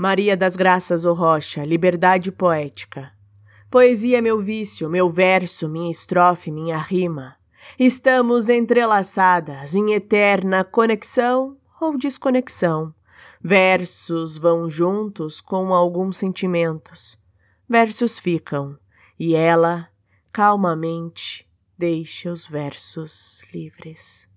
Maria das Graças O Rocha, Liberdade Poética. Poesia é meu vício, meu verso, minha estrofe, minha rima. Estamos entrelaçadas em eterna conexão ou desconexão. Versos vão juntos com alguns sentimentos. Versos ficam, e ela, calmamente, deixa os versos livres.